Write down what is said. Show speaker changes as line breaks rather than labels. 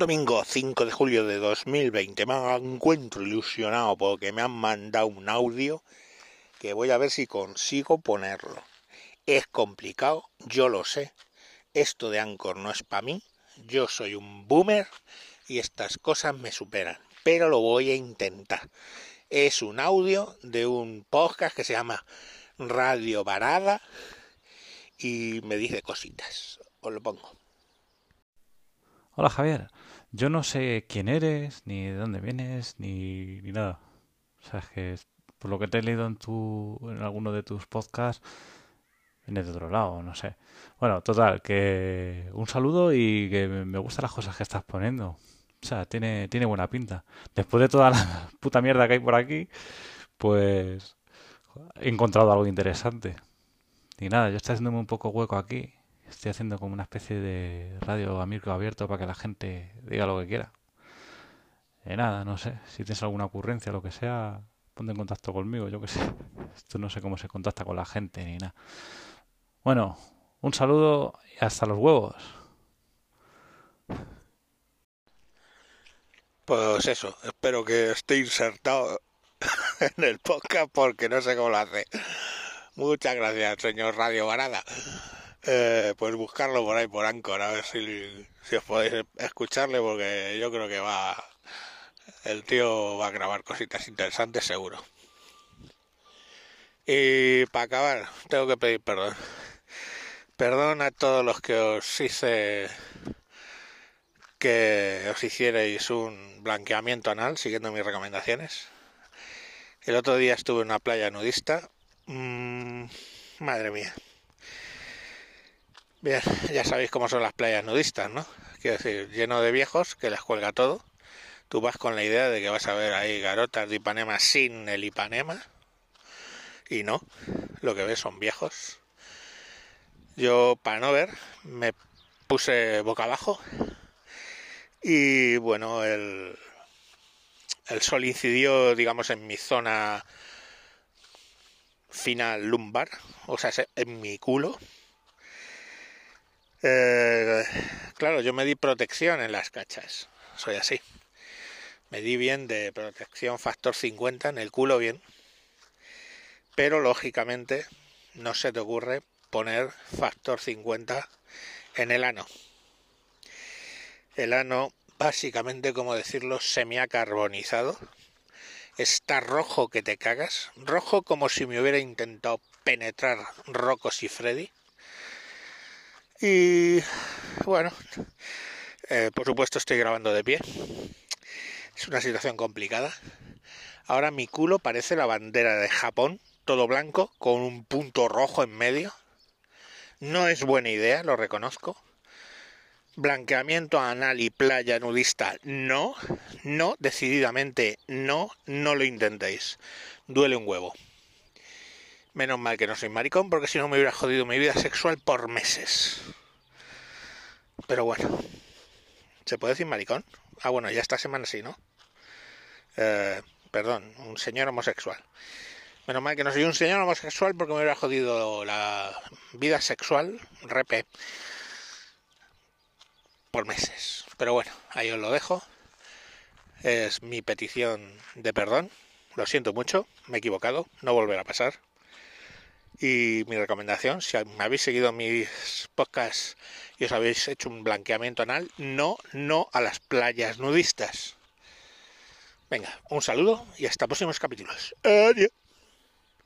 Domingo 5 de julio de 2020. Me encuentro ilusionado porque me han mandado un audio que voy a ver si consigo ponerlo. Es complicado, yo lo sé. Esto de Anchor no es para mí. Yo soy un boomer y estas cosas me superan. Pero lo voy a intentar. Es un audio de un podcast que se llama Radio Varada y me dice cositas. Os lo pongo.
Hola Javier, yo no sé quién eres, ni de dónde vienes, ni, ni nada. O sea, es que por lo que te he leído en, tu, en alguno de tus podcasts, vienes de otro lado, no sé. Bueno, total, que un saludo y que me gustan las cosas que estás poniendo. O sea, tiene, tiene buena pinta. Después de toda la puta mierda que hay por aquí, pues he encontrado algo interesante. Y nada, yo estoy haciéndome un poco hueco aquí Estoy haciendo como una especie de radio a micro abierto para que la gente diga lo que quiera. Eh, nada, no sé. Si tienes alguna ocurrencia, lo que sea, ponte en contacto conmigo, yo que sé. Esto no sé cómo se contacta con la gente ni nada. Bueno, un saludo y hasta los huevos.
Pues eso, espero que esté insertado en el podcast porque no sé cómo lo hace. Muchas gracias, señor Radio Varada eh, pues buscarlo por ahí por Anchor, a ver si, os podéis escucharle, porque yo creo que va. El tío va a grabar cositas interesantes, seguro. Y para acabar, tengo que pedir perdón. Perdón a todos los que os hice que os hicierais un blanqueamiento anal siguiendo mis recomendaciones. El otro día estuve en una playa nudista. Mm, madre mía. Bien, ya sabéis cómo son las playas nudistas, ¿no? Quiero decir, lleno de viejos que les cuelga todo. Tú vas con la idea de que vas a ver ahí garotas de Ipanema sin el Ipanema. Y no, lo que ves son viejos. Yo, para no ver, me puse boca abajo. Y bueno, el, el sol incidió, digamos, en mi zona final lumbar, o sea, en mi culo eh, claro, yo me di protección en las cachas. Soy así. Me di bien de protección factor 50 en el culo bien. Pero lógicamente no se te ocurre poner factor 50 en el ano. El ano, básicamente, como decirlo, semiacarbonizado. Está rojo que te cagas. Rojo como si me hubiera intentado penetrar Rocos y Freddy y bueno, eh, por supuesto estoy grabando de pie. Es una situación complicada. Ahora mi culo parece la bandera de Japón, todo blanco, con un punto rojo en medio. No es buena idea, lo reconozco. Blanqueamiento anal y playa nudista, no, no, decididamente no, no lo intentéis. Duele un huevo. Menos mal que no soy maricón, porque si no me hubiera jodido mi vida sexual por meses. Pero bueno, ¿se puede decir maricón? Ah, bueno, ya esta semana sí, ¿no? Eh, perdón, un señor homosexual. Menos mal que no soy un señor homosexual porque me hubiera jodido la vida sexual, repe, por meses. Pero bueno, ahí os lo dejo. Es mi petición de perdón. Lo siento mucho, me he equivocado, no volverá a pasar. Y mi recomendación, si me habéis seguido mis podcasts y os habéis hecho un blanqueamiento anal, no, no a las playas nudistas. Venga, un saludo y hasta próximos capítulos. Adiós.